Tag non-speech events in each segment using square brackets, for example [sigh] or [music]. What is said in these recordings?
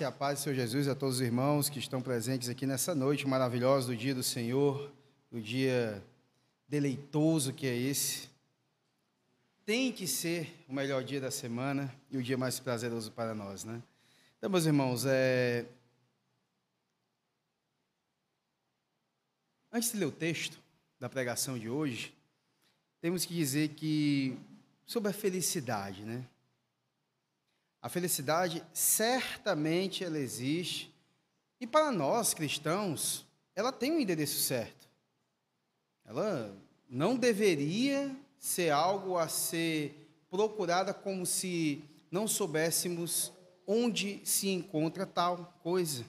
e a paz do Senhor Jesus a todos os irmãos que estão presentes aqui nessa noite maravilhosa do dia do Senhor, o dia deleitoso que é esse. Tem que ser o melhor dia da semana e o dia mais prazeroso para nós, né? Então, meus irmãos, é... antes de ler o texto da pregação de hoje, temos que dizer que sobre a felicidade, né? A felicidade certamente ela existe e para nós cristãos ela tem um endereço certo. Ela não deveria ser algo a ser procurada como se não soubéssemos onde se encontra tal coisa.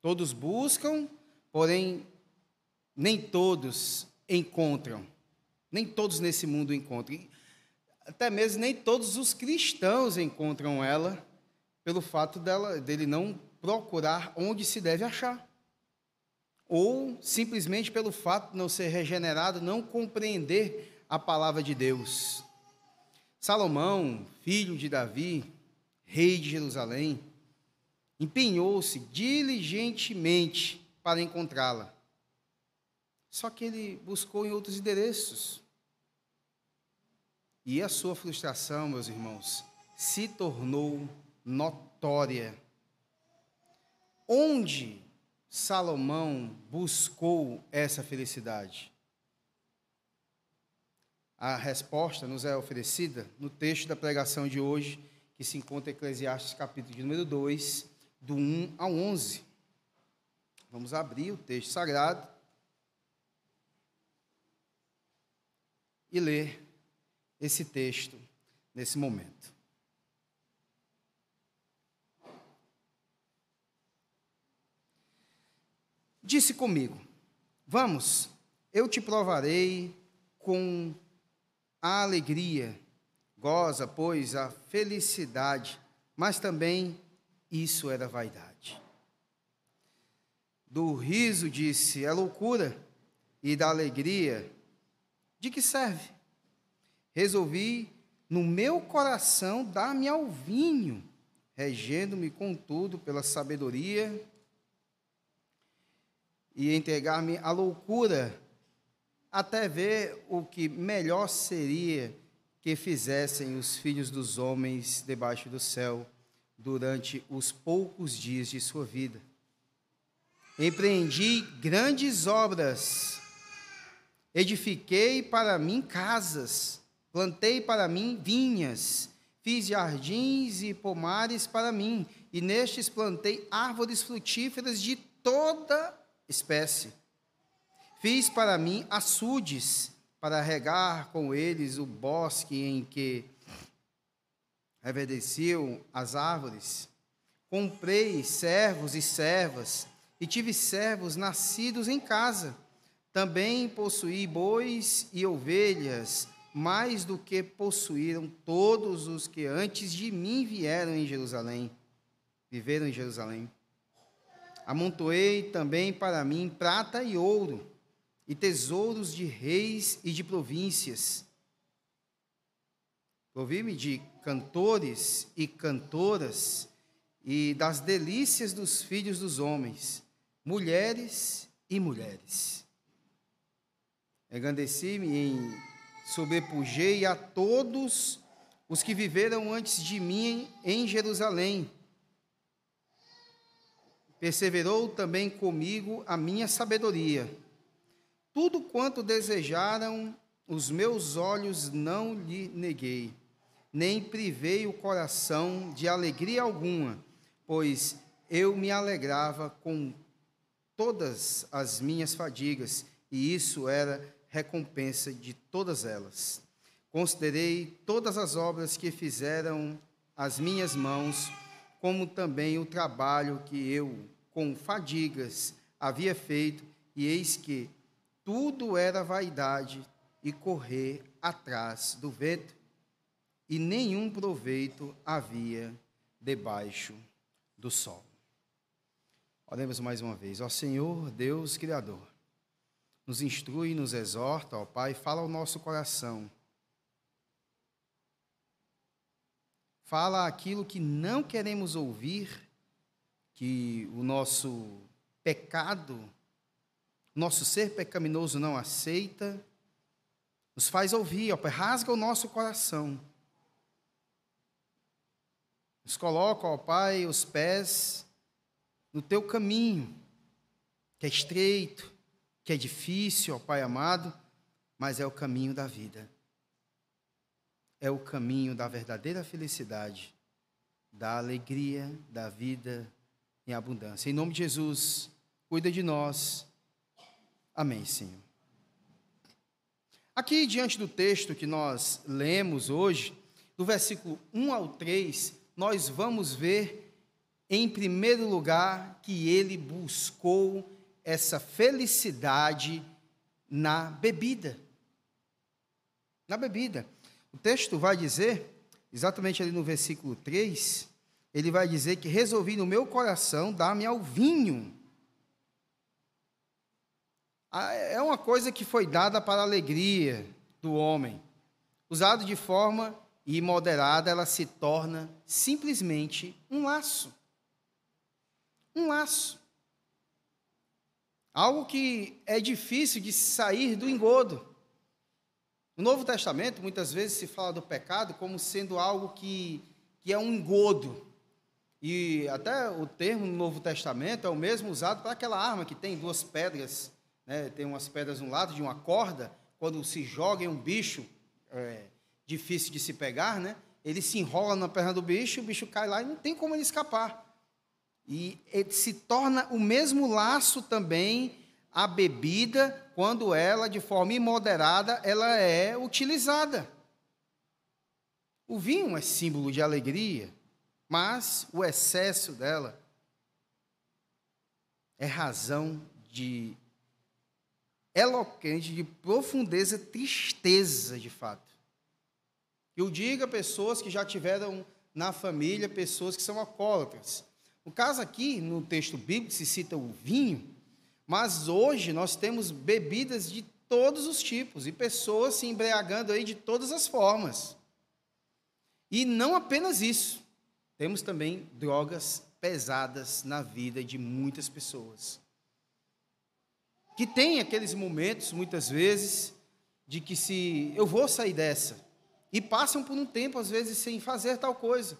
Todos buscam, porém nem todos encontram. Nem todos nesse mundo encontram até mesmo nem todos os cristãos encontram ela pelo fato dela dele não procurar onde se deve achar. Ou simplesmente pelo fato de não ser regenerado, não compreender a palavra de Deus. Salomão, filho de Davi, rei de Jerusalém, empenhou-se diligentemente para encontrá-la. Só que ele buscou em outros endereços. E a sua frustração, meus irmãos, se tornou notória. Onde Salomão buscou essa felicidade? A resposta nos é oferecida no texto da pregação de hoje, que se encontra em Eclesiastes capítulo de número 2, do 1 ao 11. Vamos abrir o texto sagrado e ler esse texto nesse momento. Disse comigo: Vamos, eu te provarei com a alegria, goza, pois, a felicidade, mas também isso era vaidade. Do riso disse: É loucura, e da alegria, de que serve? Resolvi no meu coração dar-me ao vinho, regendo-me, contudo, pela sabedoria e entregar-me à loucura, até ver o que melhor seria que fizessem os filhos dos homens debaixo do céu durante os poucos dias de sua vida. Empreendi grandes obras, edifiquei para mim casas, Plantei para mim vinhas, fiz jardins e pomares para mim, e nestes plantei árvores frutíferas de toda espécie. Fiz para mim açudes, para regar com eles o bosque em que reverdeciam as árvores. Comprei servos e servas, e tive servos nascidos em casa. Também possuí bois e ovelhas, mais do que possuíram todos os que antes de mim vieram em Jerusalém, viveram em Jerusalém. Amontoei também para mim prata e ouro, e tesouros de reis e de províncias. Provi-me de cantores e cantoras, e das delícias dos filhos dos homens, mulheres e mulheres. Engrandeci-me em sobrepujei a todos os que viveram antes de mim em Jerusalém. Perseverou também comigo a minha sabedoria. Tudo quanto desejaram os meus olhos não lhe neguei, nem privei o coração de alegria alguma, pois eu me alegrava com todas as minhas fadigas, e isso era recompensa de todas elas. Considerei todas as obras que fizeram as minhas mãos, como também o trabalho que eu, com fadigas, havia feito, e eis que tudo era vaidade e correr atrás do vento, e nenhum proveito havia debaixo do sol. Oremos mais uma vez. Ó Senhor, Deus Criador, nos instrui, nos exorta, ó Pai, fala ao nosso coração. Fala aquilo que não queremos ouvir que o nosso pecado, nosso ser pecaminoso não aceita, nos faz ouvir, ó Pai, rasga o nosso coração. Nos coloca, ó Pai, os pés no teu caminho, que é estreito, que é difícil, ó Pai amado, mas é o caminho da vida. É o caminho da verdadeira felicidade, da alegria, da vida em abundância. Em nome de Jesus, cuida de nós. Amém, Senhor. Aqui, diante do texto que nós lemos hoje, do versículo 1 ao 3, nós vamos ver, em primeiro lugar, que ele buscou essa felicidade na bebida. Na bebida. O texto vai dizer, exatamente ali no versículo 3, ele vai dizer que resolvi no meu coração dar-me ao vinho ah, é uma coisa que foi dada para a alegria do homem. Usado de forma imoderada, ela se torna simplesmente um laço. Um laço. Algo que é difícil de sair do engodo. No Novo Testamento, muitas vezes se fala do pecado como sendo algo que, que é um engodo. E até o termo no Novo Testamento é o mesmo usado para aquela arma que tem duas pedras né, tem umas pedras no lado de uma corda, quando se joga em um bicho é, difícil de se pegar, né, ele se enrola na perna do bicho, o bicho cai lá e não tem como ele escapar. E se torna o mesmo laço também a bebida quando ela, de forma imoderada, ela é utilizada. O vinho é símbolo de alegria, mas o excesso dela é razão de eloquente, de profundeza, tristeza, de fato. Eu digo a pessoas que já tiveram na família pessoas que são alcoólatras. No caso aqui, no texto bíblico, se cita o vinho, mas hoje nós temos bebidas de todos os tipos e pessoas se embriagando aí de todas as formas. E não apenas isso, temos também drogas pesadas na vida de muitas pessoas que tem aqueles momentos, muitas vezes, de que se eu vou sair dessa, e passam por um tempo, às vezes, sem fazer tal coisa.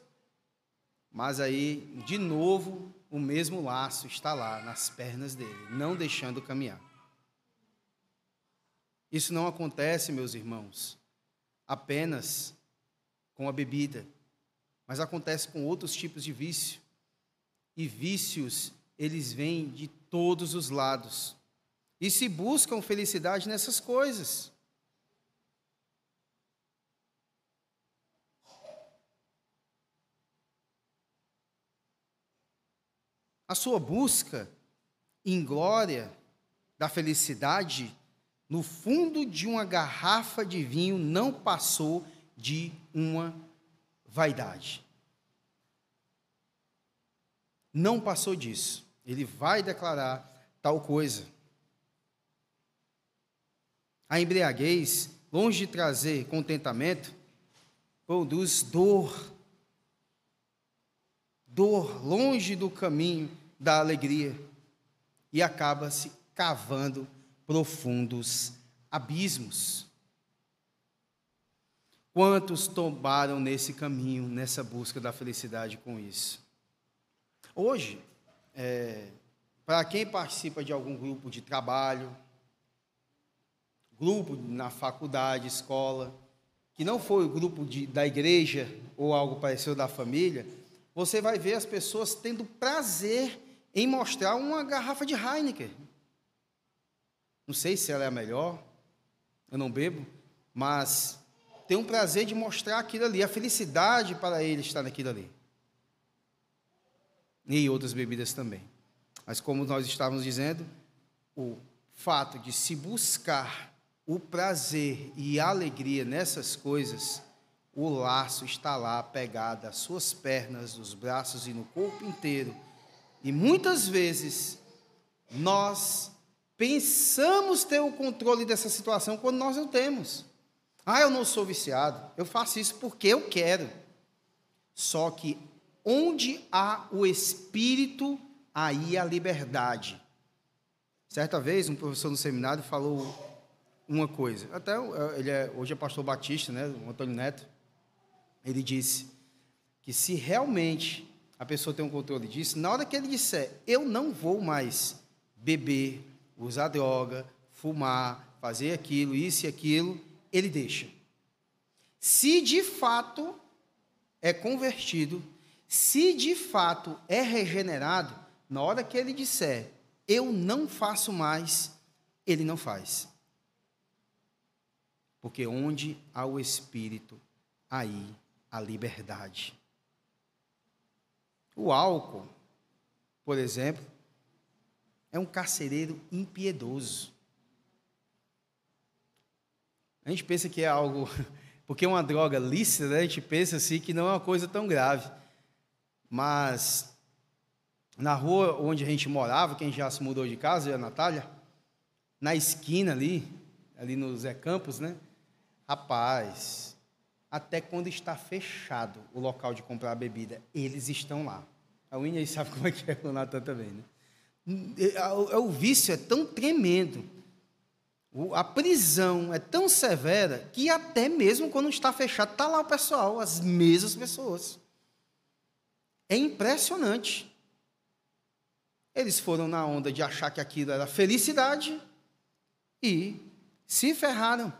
Mas aí, de novo, o mesmo laço está lá nas pernas dele, não deixando caminhar. Isso não acontece, meus irmãos, apenas com a bebida, mas acontece com outros tipos de vício. E vícios, eles vêm de todos os lados e se buscam felicidade nessas coisas. A sua busca em glória da felicidade no fundo de uma garrafa de vinho não passou de uma vaidade. Não passou disso. Ele vai declarar tal coisa. A embriaguez, longe de trazer contentamento, produz dor. Dor longe do caminho da alegria e acaba se cavando profundos abismos. Quantos tombaram nesse caminho, nessa busca da felicidade com isso? Hoje, é, para quem participa de algum grupo de trabalho, grupo na faculdade, escola, que não foi o grupo de, da igreja ou algo parecido da família, você vai ver as pessoas tendo prazer em mostrar uma garrafa de Heineken. Não sei se ela é a melhor, eu não bebo, mas tem um prazer de mostrar aquilo ali, a felicidade para ele estar naquilo ali. E outras bebidas também. Mas como nós estávamos dizendo, o fato de se buscar o prazer e a alegria nessas coisas, o laço está lá pegado às suas pernas, nos braços e no corpo inteiro. E muitas vezes nós pensamos ter o controle dessa situação quando nós não temos. Ah, eu não sou viciado, eu faço isso porque eu quero. Só que onde há o espírito aí a liberdade. Certa vez, um professor no seminário falou uma coisa. Até ele é, hoje é pastor batista, né, o Antônio Neto. Ele disse que se realmente a pessoa tem um controle disso, na hora que ele disser, eu não vou mais beber, usar droga, fumar, fazer aquilo, isso e aquilo, ele deixa. Se de fato é convertido, se de fato é regenerado, na hora que ele disser, eu não faço mais, ele não faz. Porque onde há o Espírito, aí a liberdade. O álcool, por exemplo, é um carcereiro impiedoso. A gente pensa que é algo, [laughs] porque é uma droga lícita, né? a gente pensa assim que não é uma coisa tão grave. Mas na rua onde a gente morava, quem já se mudou de casa, e a Natália, na esquina ali, ali no Zé Campos, né? Rapaz, até quando está fechado o local de comprar a bebida, eles estão lá. A Winnie sabe como é que é o Natan também, né? O vício é tão tremendo, a prisão é tão severa, que até mesmo quando está fechado, está lá o pessoal, as mesmas pessoas. É impressionante. Eles foram na onda de achar que aquilo era felicidade e se ferraram.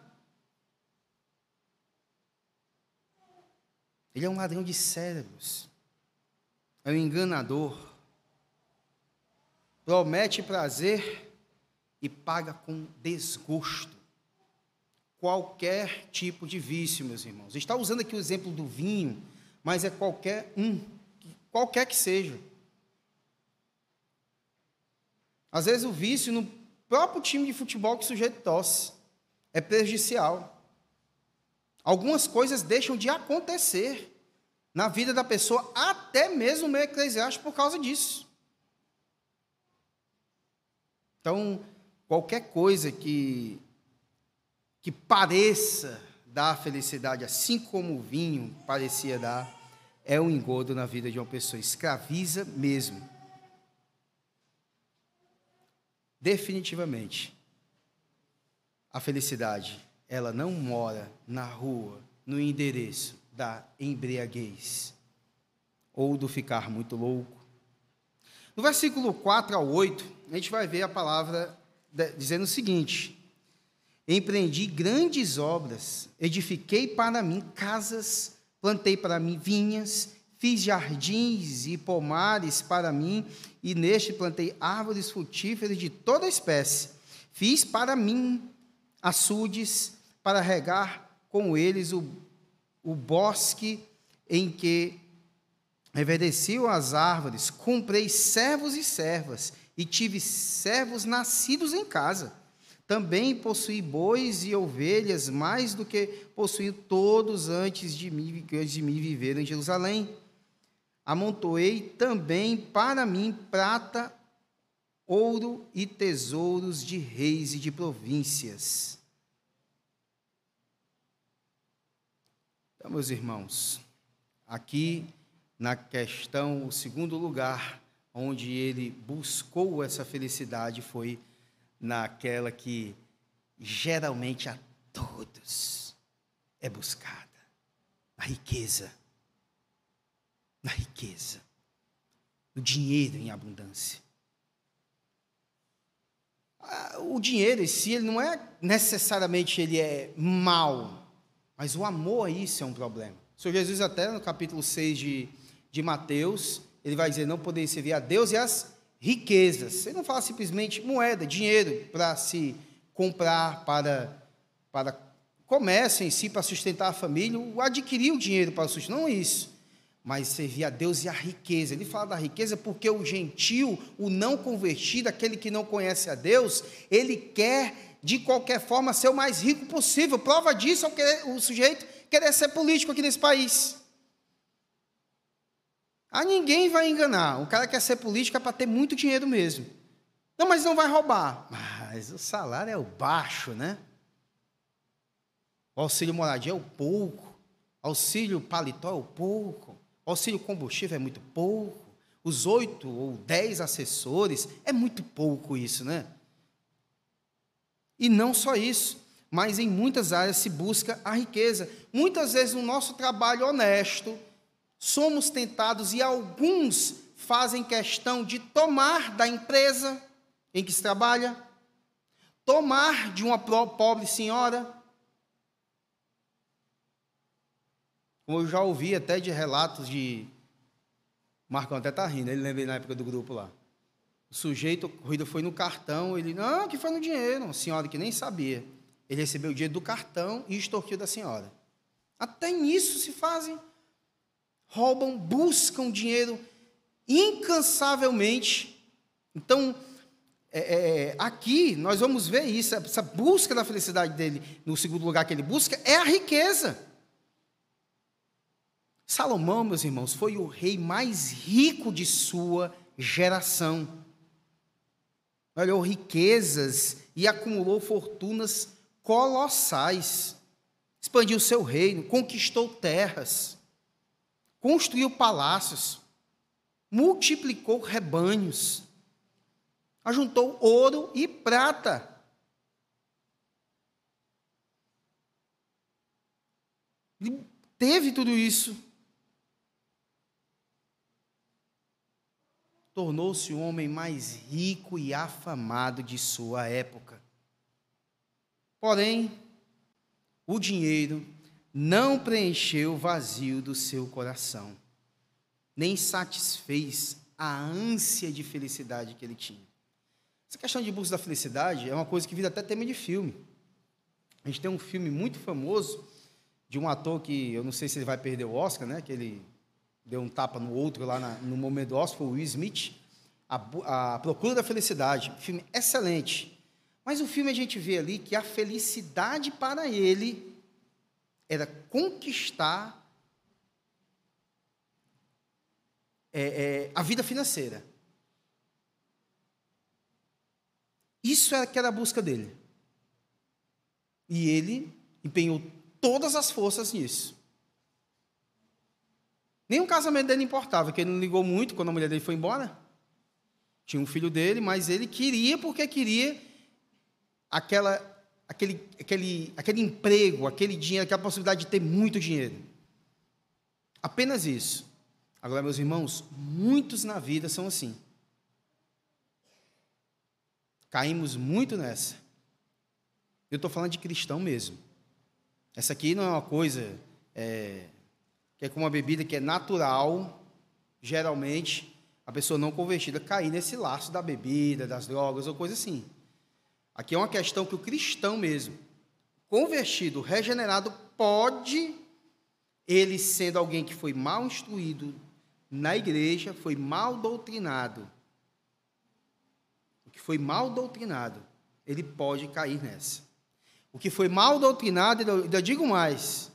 Ele é um ladrão de cérebros. É um enganador. Promete prazer e paga com desgosto. Qualquer tipo de vício, meus irmãos. Está usando aqui o exemplo do vinho, mas é qualquer um, qualquer que seja. Às vezes o vício no próprio time de futebol que o sujeito tosse é prejudicial. Algumas coisas deixam de acontecer na vida da pessoa, até mesmo meio eclesiástico, por causa disso. Então, qualquer coisa que, que pareça dar felicidade, assim como o vinho parecia dar, é um engodo na vida de uma pessoa, escraviza mesmo. definitivamente, a felicidade, ela não mora na rua, no endereço da embriaguez ou do ficar muito louco. No versículo 4 ao 8, a gente vai ver a palavra dizendo o seguinte: Empreendi grandes obras, edifiquei para mim casas, plantei para mim vinhas, Fiz jardins e pomares para mim, e neste plantei árvores frutíferas de toda espécie. Fiz para mim açudes, para regar com eles o, o bosque em que reverdeciam as árvores. Comprei servos e servas, e tive servos nascidos em casa. Também possuí bois e ovelhas, mais do que possuí todos antes de mim, antes de mim viver em Jerusalém amontoei também para mim prata, ouro e tesouros de reis e de províncias. Então, meus irmãos, aqui na questão, o segundo lugar onde ele buscou essa felicidade foi naquela que geralmente a todos é buscada, a riqueza na riqueza, no dinheiro em abundância. Ah, o dinheiro em si, ele não é necessariamente ele é mal, mas o amor a isso é um problema. O Senhor Jesus até no capítulo 6 de, de Mateus, ele vai dizer, não podeis servir a Deus e as riquezas. Ele não fala simplesmente moeda, dinheiro para se comprar, para, para comércio em si, para sustentar a família, adquirir o dinheiro para sustentar, não isso mas servir a Deus e a riqueza. Ele fala da riqueza porque o gentil, o não convertido, aquele que não conhece a Deus, ele quer de qualquer forma ser o mais rico possível. Prova disso é o, sujeito querer ser político aqui nesse país. A ninguém vai enganar. O cara quer ser político é para ter muito dinheiro mesmo. Não, mas não vai roubar. Mas o salário é o baixo, né? O auxílio moradia é o pouco. Auxílio paletó é o pouco. O auxílio combustível é muito pouco. os oito ou dez assessores, é muito pouco isso, né? E não só isso, mas em muitas áreas se busca a riqueza. Muitas vezes no nosso trabalho honesto, somos tentados e alguns fazem questão de tomar da empresa em que se trabalha, tomar de uma pobre senhora. Como eu já ouvi até de relatos de Marcão até tá rindo, ele lembra na época do grupo lá. O sujeito, a corrida foi no cartão, ele, não, que foi no dinheiro. Senhora que nem sabia. Ele recebeu o dinheiro do cartão e extorquiu da senhora. Até nisso se fazem. Roubam, buscam dinheiro incansavelmente. Então, é, é, aqui nós vamos ver isso, essa busca da felicidade dele, no segundo lugar que ele busca, é a riqueza. Salomão, meus irmãos, foi o rei mais rico de sua geração. Olhou riquezas e acumulou fortunas colossais. Expandiu seu reino, conquistou terras, construiu palácios, multiplicou rebanhos, ajuntou ouro e prata. Ele teve tudo isso. Tornou-se o homem mais rico e afamado de sua época. Porém, o dinheiro não preencheu o vazio do seu coração, nem satisfez a ânsia de felicidade que ele tinha. Essa questão de busca da felicidade é uma coisa que vira até tema de filme. A gente tem um filme muito famoso de um ator que eu não sei se ele vai perder o Oscar, né? Que ele deu um tapa no outro lá na, no momento Oscar, foi o Will Smith, a, a Procura da Felicidade, filme excelente. Mas o filme a gente vê ali que a felicidade para ele era conquistar é, é, a vida financeira. Isso era que era a busca dele. E ele empenhou todas as forças nisso. Nem o casamento dele importava, que ele não ligou muito quando a mulher dele foi embora. Tinha um filho dele, mas ele queria porque queria aquela, aquele, aquele, aquele emprego, aquele dinheiro, aquela possibilidade de ter muito dinheiro. Apenas isso. Agora, meus irmãos, muitos na vida são assim. Caímos muito nessa. Eu estou falando de cristão mesmo. Essa aqui não é uma coisa é, é como uma bebida que é natural, geralmente, a pessoa não convertida cair nesse laço da bebida, das drogas ou coisa assim. Aqui é uma questão que o cristão mesmo, convertido, regenerado, pode, ele sendo alguém que foi mal instruído na igreja, foi mal doutrinado, o que foi mal doutrinado, ele pode cair nessa. O que foi mal doutrinado, ainda digo mais,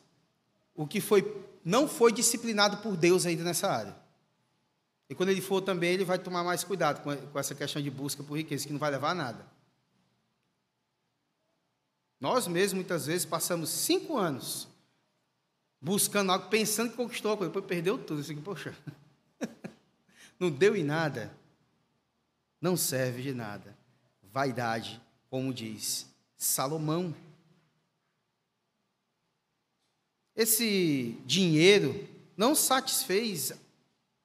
o que foi, não foi disciplinado por Deus ainda nessa área. E quando ele for também, ele vai tomar mais cuidado com, essa questão de busca por riqueza, que não vai levar a nada. Nós mesmos, muitas vezes, passamos cinco anos buscando algo, pensando que conquistou depois perdeu tudo. Assim, poxa, [laughs] não deu em nada, não serve de nada. Vaidade, como diz Salomão. Esse dinheiro não satisfez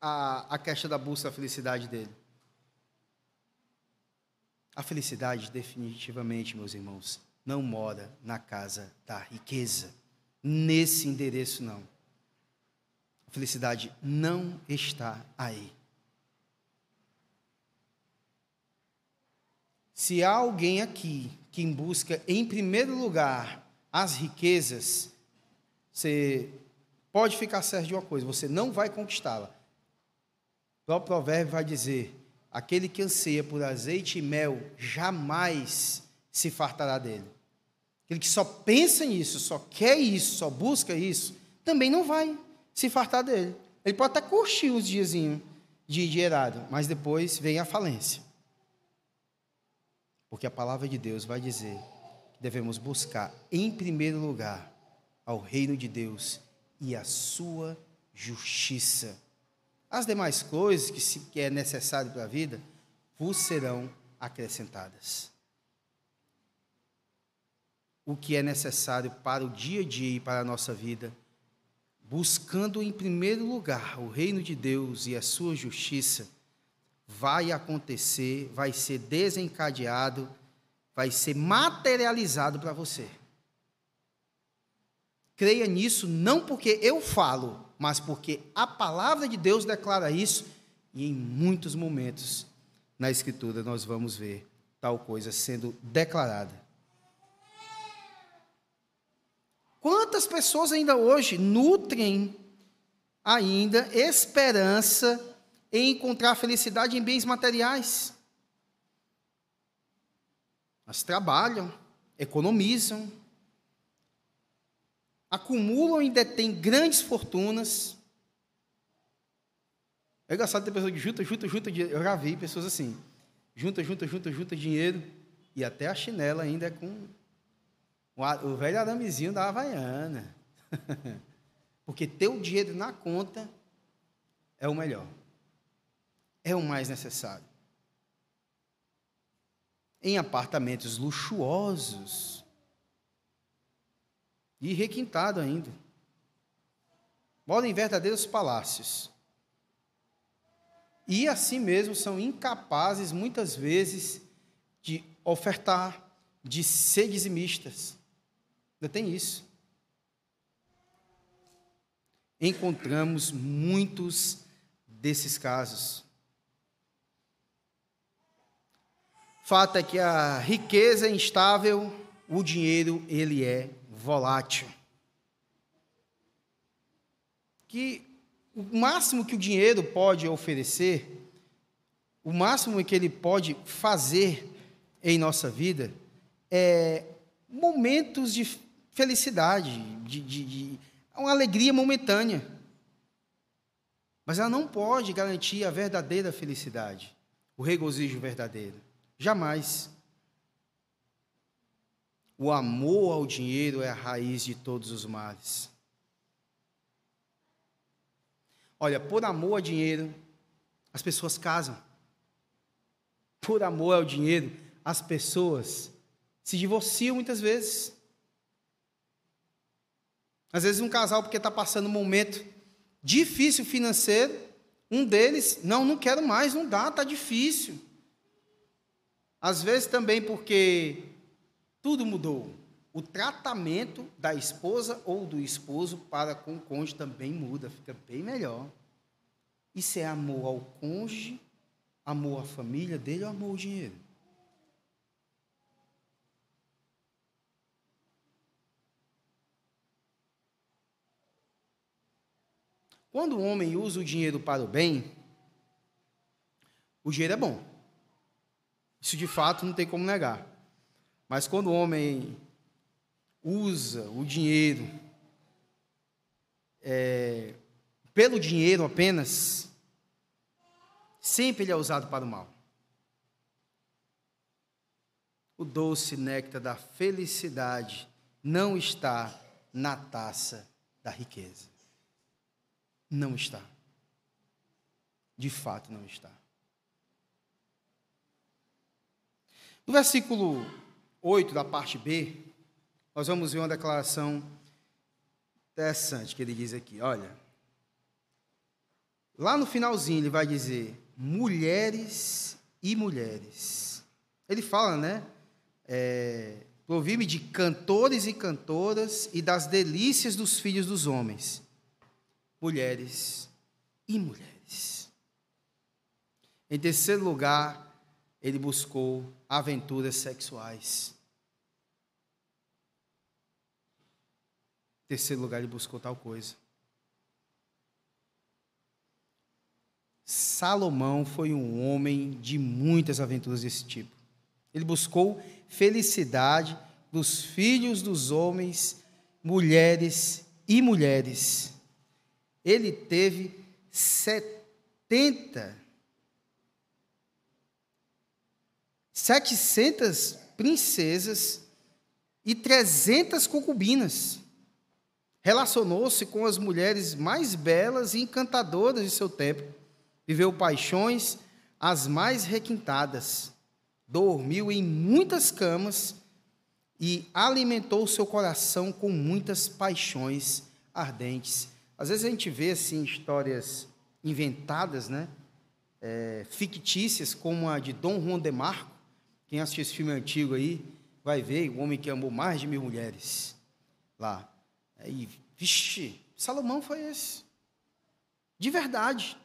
a, a questão da busca da felicidade dele. A felicidade, definitivamente, meus irmãos, não mora na casa da riqueza, nesse endereço não. A felicidade não está aí. Se há alguém aqui que busca, em primeiro lugar, as riquezas, você pode ficar certo de uma coisa: você não vai conquistá-la. O próprio provérbio vai dizer: aquele que anseia por azeite e mel jamais se fartará dele. Aquele que só pensa nisso, só quer isso, só busca isso, também não vai se fartar dele. Ele pode até curtir os diazinhos de dinheirado, mas depois vem a falência. Porque a palavra de Deus vai dizer que devemos buscar, em primeiro lugar, ao reino de Deus e a sua justiça As demais coisas que, se, que é necessário para a vida vos serão acrescentadas. O que é necessário para o dia a dia e para a nossa vida, buscando em primeiro lugar o reino de Deus e a sua justiça, vai acontecer, vai ser desencadeado, vai ser materializado para você. Creia nisso não porque eu falo, mas porque a palavra de Deus declara isso, e em muitos momentos na Escritura nós vamos ver tal coisa sendo declarada. Quantas pessoas ainda hoje nutrem ainda esperança em encontrar felicidade em bens materiais? Mas trabalham, economizam, acumulam e detêm grandes fortunas. É engraçado ter pessoas que junta, junta, junta dinheiro. Eu já vi pessoas assim. Junta, junta, junta, junta dinheiro. E até a chinela ainda é com o velho aramezinho da Havaiana. [laughs] Porque ter o dinheiro na conta é o melhor. É o mais necessário. Em apartamentos luxuosos, e requintado ainda. Moram em verdadeiros palácios. E assim mesmo são incapazes, muitas vezes, de ofertar, de ser dizimistas. Ainda tem isso. Encontramos muitos desses casos. Fato é que a riqueza instável, o dinheiro ele é volátil. Que o máximo que o dinheiro pode oferecer, o máximo que ele pode fazer em nossa vida, é momentos de felicidade, de, de, de uma alegria momentânea. Mas ela não pode garantir a verdadeira felicidade, o regozijo verdadeiro. Jamais. O amor ao dinheiro é a raiz de todos os males. Olha, por amor ao dinheiro, as pessoas casam. Por amor ao dinheiro, as pessoas se divorciam muitas vezes. Às vezes um casal porque está passando um momento difícil financeiro, um deles, não, não quero mais, não dá, está difícil. Às vezes também porque tudo mudou. O tratamento da esposa ou do esposo para com o cônjuge também muda, fica bem melhor. Isso é amor ao cônjuge, amor à família dele ou amor ao dinheiro? Quando o homem usa o dinheiro para o bem, o dinheiro é bom. Isso de fato não tem como negar. Mas quando o homem usa o dinheiro é, pelo dinheiro apenas, sempre ele é usado para o mal. O doce néctar da felicidade não está na taça da riqueza. Não está. De fato, não está. No versículo 8, da parte B, nós vamos ver uma declaração interessante que ele diz aqui. Olha, lá no finalzinho ele vai dizer: mulheres e mulheres. Ele fala, né? É, me de cantores e cantoras e das delícias dos filhos dos homens. Mulheres e mulheres. Em terceiro lugar, ele buscou aventuras sexuais. terceiro lugar, ele buscou tal coisa. Salomão foi um homem de muitas aventuras desse tipo. Ele buscou felicidade dos filhos dos homens, mulheres e mulheres. Ele teve 70, 700 princesas e 300 concubinas relacionou-se com as mulheres mais belas e encantadoras de seu tempo. viveu paixões as mais requintadas, dormiu em muitas camas e alimentou seu coração com muitas paixões ardentes. Às vezes a gente vê assim histórias inventadas, né? É, fictícias, como a de Dom Juan de Marco. Quem assistiu esse filme antigo aí vai ver o homem que amou mais de mil mulheres lá. E, vixe, Salomão foi esse. De verdade.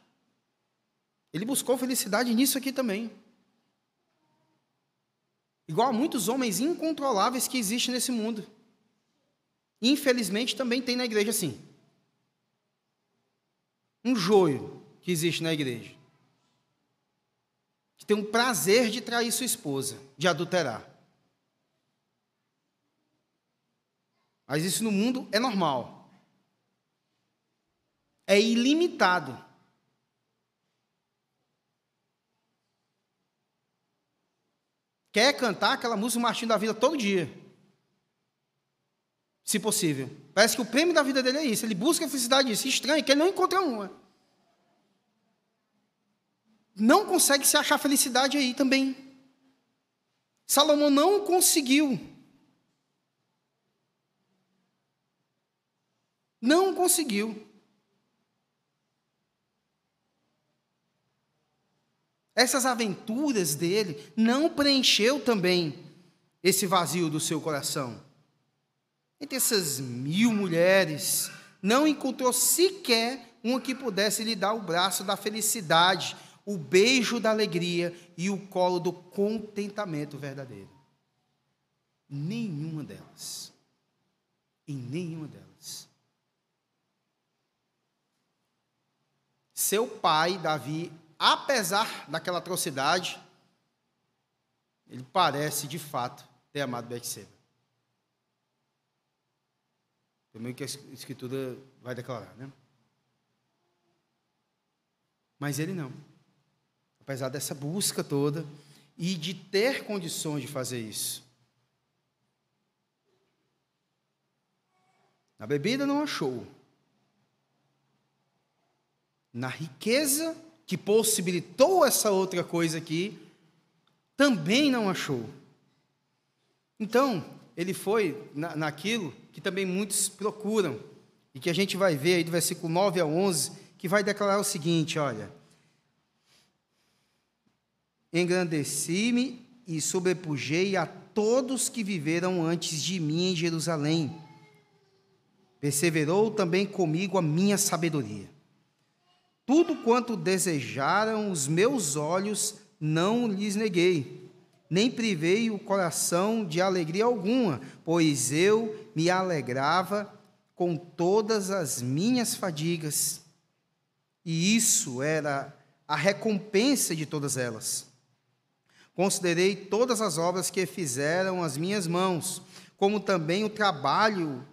Ele buscou felicidade nisso aqui também. Igual a muitos homens incontroláveis que existem nesse mundo. Infelizmente também tem na igreja assim. Um joio que existe na igreja. Que tem um prazer de trair sua esposa, de adulterar. Mas isso no mundo é normal. É ilimitado. quer cantar aquela música Martinho da Vida todo dia. Se possível. Parece que o prêmio da vida dele é isso. Ele busca a felicidade disso. Estranho que ele não encontra uma. Não consegue se achar felicidade aí também. Salomão não conseguiu. Não conseguiu. essas aventuras dele não preencheu também esse vazio do seu coração. Entre essas mil mulheres, não encontrou sequer uma que pudesse lhe dar o braço da felicidade, o beijo da alegria e o colo do contentamento verdadeiro. Nenhuma delas. Em nenhuma delas. Seu pai, Davi, apesar daquela atrocidade, ele parece de fato ter amado Betseba. Também que a escritura vai declarar, né? Mas ele não. Apesar dessa busca toda e de ter condições de fazer isso. Na bebida não achou. Na riqueza que possibilitou essa outra coisa aqui, também não achou. Então, ele foi na, naquilo que também muitos procuram, e que a gente vai ver aí do versículo 9 a 11, que vai declarar o seguinte: olha. Engrandeci-me e sobrepujei a todos que viveram antes de mim em Jerusalém. Perseverou também comigo a minha sabedoria. Tudo quanto desejaram os meus olhos, não lhes neguei, nem privei o coração de alegria alguma, pois eu me alegrava com todas as minhas fadigas. E isso era a recompensa de todas elas. Considerei todas as obras que fizeram as minhas mãos, como também o trabalho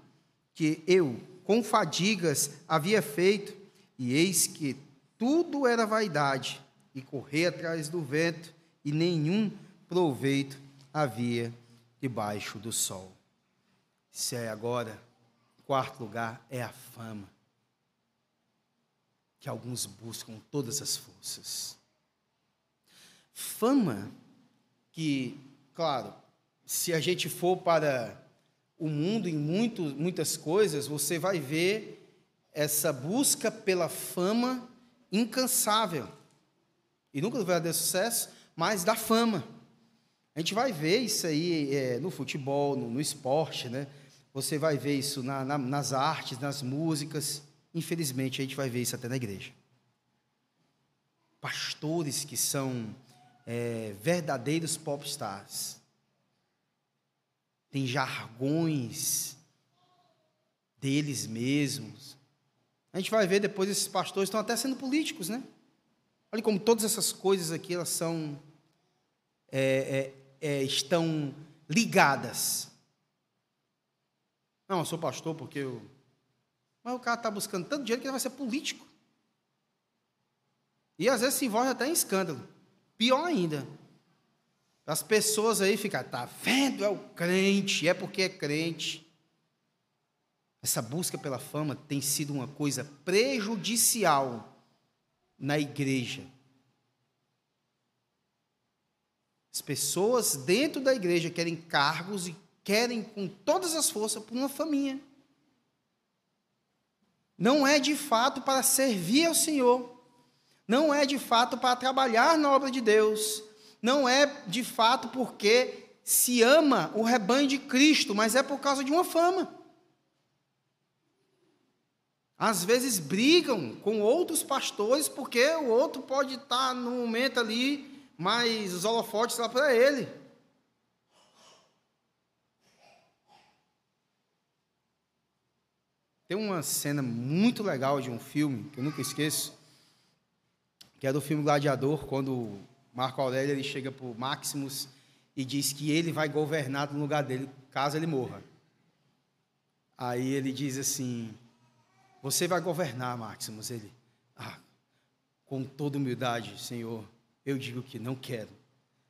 que eu, com fadigas, havia feito, e eis que tudo era vaidade e correr atrás do vento, e nenhum proveito havia debaixo do sol. Isso é agora, quarto lugar, é a fama. Que alguns buscam todas as forças. Fama que, claro, se a gente for para o mundo em muito, muitas coisas, você vai ver essa busca pela fama incansável. E nunca vai ter sucesso, mas da fama. A gente vai ver isso aí é, no futebol, no, no, esporte, né? Você vai ver isso na, na, nas artes, nas músicas. Infelizmente, a gente vai ver isso até na igreja. Pastores que são é, verdadeiros popstars. Tem jargões deles mesmos. A gente vai ver depois esses pastores estão até sendo políticos, né? Olha como todas essas coisas aqui elas são é, é, é, estão ligadas. Não, eu sou pastor porque eu. Mas o cara está buscando tanto dinheiro que ele vai ser político. E às vezes se envolve até em escândalo. Pior ainda. As pessoas aí ficam, tá vendo? É o crente, é porque é crente. Essa busca pela fama tem sido uma coisa prejudicial na igreja. As pessoas dentro da igreja querem cargos e querem com todas as forças por uma faminha. Não é de fato para servir ao Senhor. Não é de fato para trabalhar na obra de Deus. Não é de fato porque se ama o rebanho de Cristo, mas é por causa de uma fama. Às vezes brigam com outros pastores porque o outro pode estar no momento ali, mas os holofotes lá para ele. Tem uma cena muito legal de um filme que eu nunca esqueço, que é do filme Gladiador, quando Marco Aurélio ele chega para Maximus e diz que ele vai governar no lugar dele, caso ele morra. Aí ele diz assim: Você vai governar, Maximus. Ele, ah, com toda humildade, Senhor, eu digo que não quero.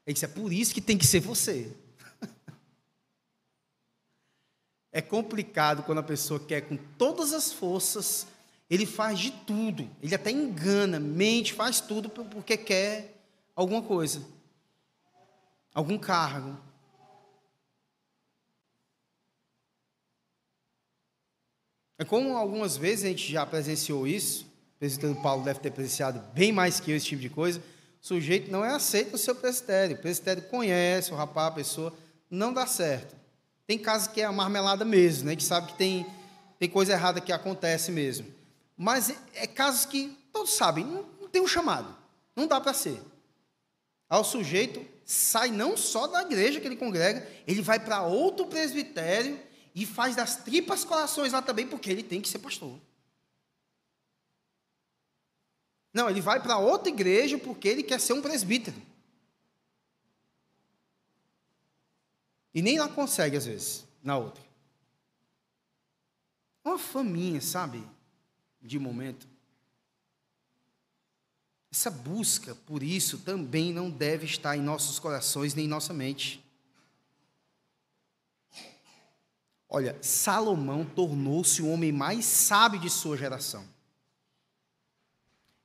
Ele disse: É por isso que tem que ser você. [laughs] é complicado quando a pessoa quer com todas as forças, ele faz de tudo, ele até engana, mente, faz tudo porque quer alguma coisa algum cargo. É como algumas vezes a gente já presenciou isso, o presbitério Paulo deve ter presenciado bem mais que eu esse tipo de coisa. O sujeito não é aceito no seu presbitério. O presbitério conhece o rapaz, a pessoa, não dá certo. Tem casos que é a marmelada mesmo, né? Que sabe que tem, tem coisa errada que acontece mesmo. Mas é, casos que todos sabem, não, não tem um chamado. Não dá para ser. Ao sujeito sai não só da igreja que ele congrega, ele vai para outro presbitério e faz das tripas corações lá também, porque ele tem que ser pastor. Não, ele vai para outra igreja porque ele quer ser um presbítero. E nem lá consegue, às vezes, na outra. Uma faminha, sabe? De momento. Essa busca por isso também não deve estar em nossos corações nem em nossa mente. Olha, Salomão tornou-se o homem mais sábio de sua geração.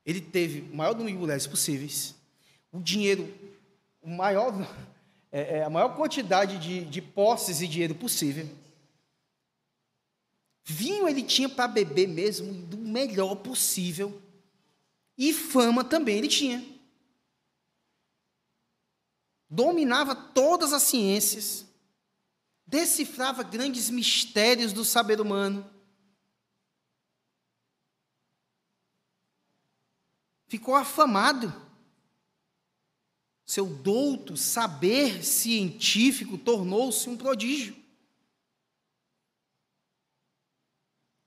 Ele teve o maior número de mulheres possíveis, o dinheiro, o maior, [laughs] é, é, a maior quantidade de, de posses e dinheiro possível. Vinho ele tinha para beber mesmo do melhor possível. E fama também ele tinha. Dominava todas as ciências, decifrava grandes mistérios do saber humano. Ficou afamado. Seu douto saber científico tornou-se um prodígio.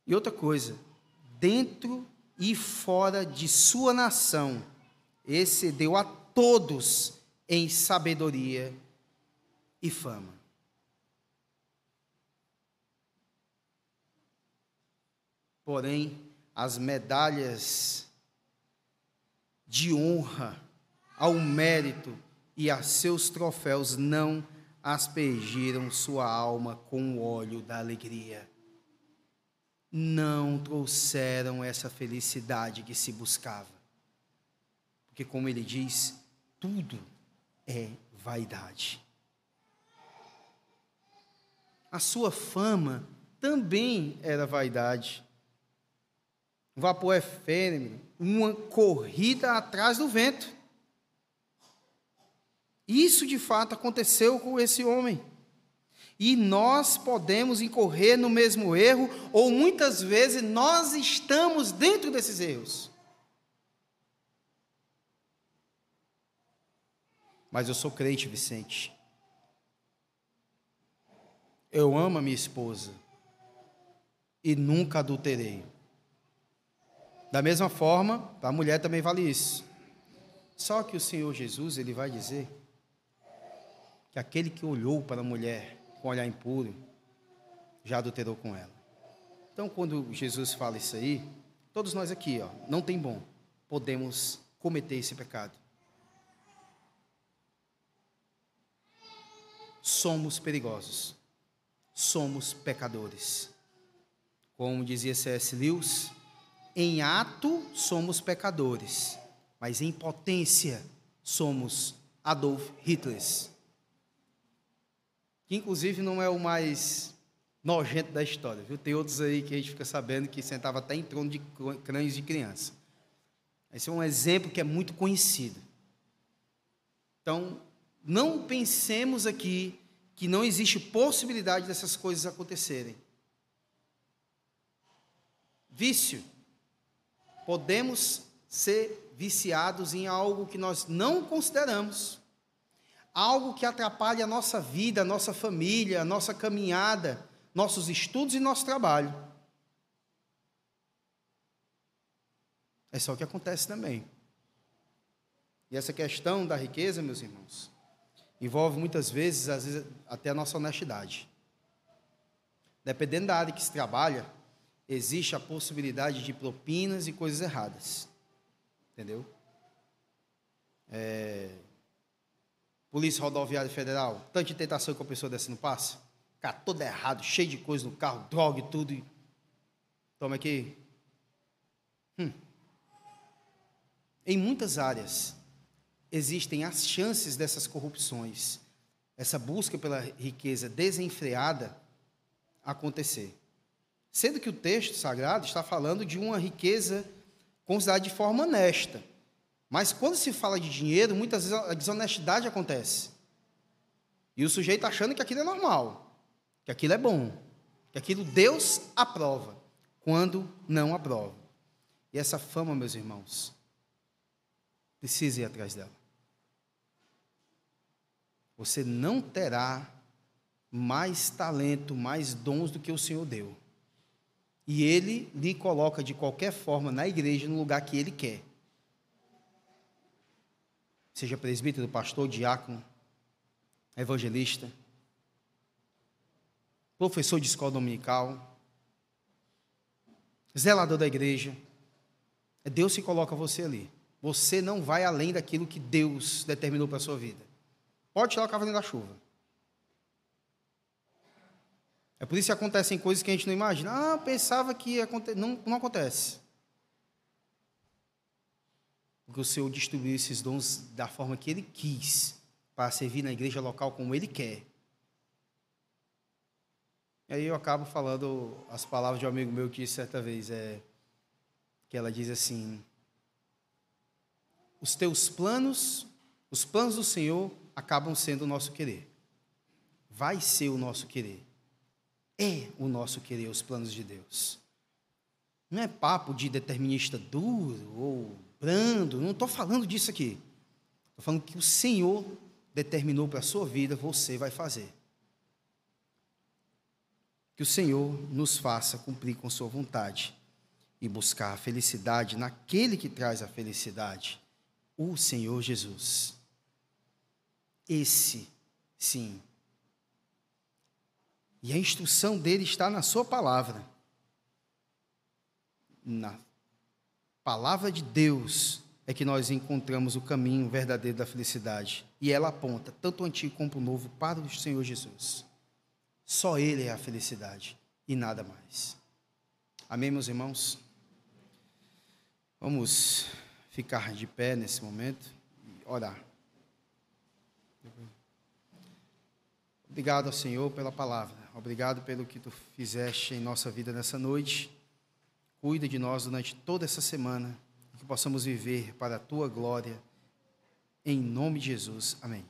E outra coisa, dentro e fora de sua nação, excedeu a todos em sabedoria e fama. Porém, as medalhas de honra ao mérito e a seus troféus não aspergiram sua alma com o óleo da alegria não trouxeram essa felicidade que se buscava. Porque, como ele diz, tudo é vaidade. A sua fama também era vaidade. O vapor efêmero, uma corrida atrás do vento. Isso de fato aconteceu com esse homem. E nós podemos incorrer no mesmo erro, ou muitas vezes nós estamos dentro desses erros. Mas eu sou crente, Vicente. Eu amo a minha esposa e nunca adulterei. Da mesma forma, a mulher também vale isso. Só que o Senhor Jesus, ele vai dizer que aquele que olhou para a mulher com olhar impuro, já adulterou com ela. Então, quando Jesus fala isso aí, todos nós aqui, ó, não tem bom, podemos cometer esse pecado. Somos perigosos, somos pecadores. Como dizia C.S. Lewis, em ato somos pecadores, mas em potência somos Adolf Hitler. Que inclusive não é o mais nojento da história, viu? Tem outros aí que a gente fica sabendo que sentava até em trono de crânios de criança. Esse é um exemplo que é muito conhecido. Então, não pensemos aqui que não existe possibilidade dessas coisas acontecerem. Vício. Podemos ser viciados em algo que nós não consideramos, algo que atrapalha a nossa vida, a nossa família, a nossa caminhada, nossos estudos e nosso trabalho. É só o que acontece também. E essa questão da riqueza, meus irmãos, envolve muitas vezes, às vezes, até a nossa honestidade. Dependendo da área que se trabalha, existe a possibilidade de propinas e coisas erradas. Entendeu? É... Polícia Rodoviária Federal, tanta tentação que a pessoa dessa não passa. Cara, todo errado, cheio de coisa no carro, droga e tudo. Toma aqui. Hum. Em muitas áreas existem as chances dessas corrupções, essa busca pela riqueza desenfreada acontecer. Sendo que o texto sagrado está falando de uma riqueza considerada de forma honesta. Mas quando se fala de dinheiro, muitas vezes a desonestidade acontece. E o sujeito achando que aquilo é normal que aquilo é bom, que aquilo Deus aprova, quando não aprova. E essa fama, meus irmãos, precisa ir atrás dela. Você não terá mais talento, mais dons do que o Senhor deu. E Ele lhe coloca de qualquer forma na igreja no lugar que Ele quer. Seja presbítero, pastor, diácono, evangelista professor de escola dominical, zelador da igreja. É Deus que coloca você ali. Você não vai além daquilo que Deus determinou para a sua vida. Pode tirar o cavalo da chuva. É por isso que acontecem coisas que a gente não imagina. Ah, pensava que ia acontecer. Não, não acontece. Porque o Senhor distribuiu esses dons da forma que Ele quis, para servir na igreja local como Ele quer. E aí eu acabo falando as palavras de um amigo meu que disse certa vez, é, que ela diz assim: Os teus planos, os planos do Senhor acabam sendo o nosso querer. Vai ser o nosso querer. É o nosso querer, os planos de Deus. Não é papo de determinista duro ou brando, não estou falando disso aqui. Estou falando que o Senhor determinou para a sua vida, você vai fazer. Que o Senhor nos faça cumprir com Sua vontade e buscar a felicidade naquele que traz a felicidade, o Senhor Jesus. Esse, sim. E a instrução dele está na Sua palavra. Na palavra de Deus é que nós encontramos o caminho verdadeiro da felicidade. E ela aponta, tanto o antigo como o novo, para o Senhor Jesus. Só Ele é a felicidade e nada mais. Amém, meus irmãos? Vamos ficar de pé nesse momento e orar. Obrigado ao Senhor pela palavra. Obrigado pelo que tu fizeste em nossa vida nessa noite. Cuida de nós durante toda essa semana, que possamos viver para a tua glória. Em nome de Jesus. Amém.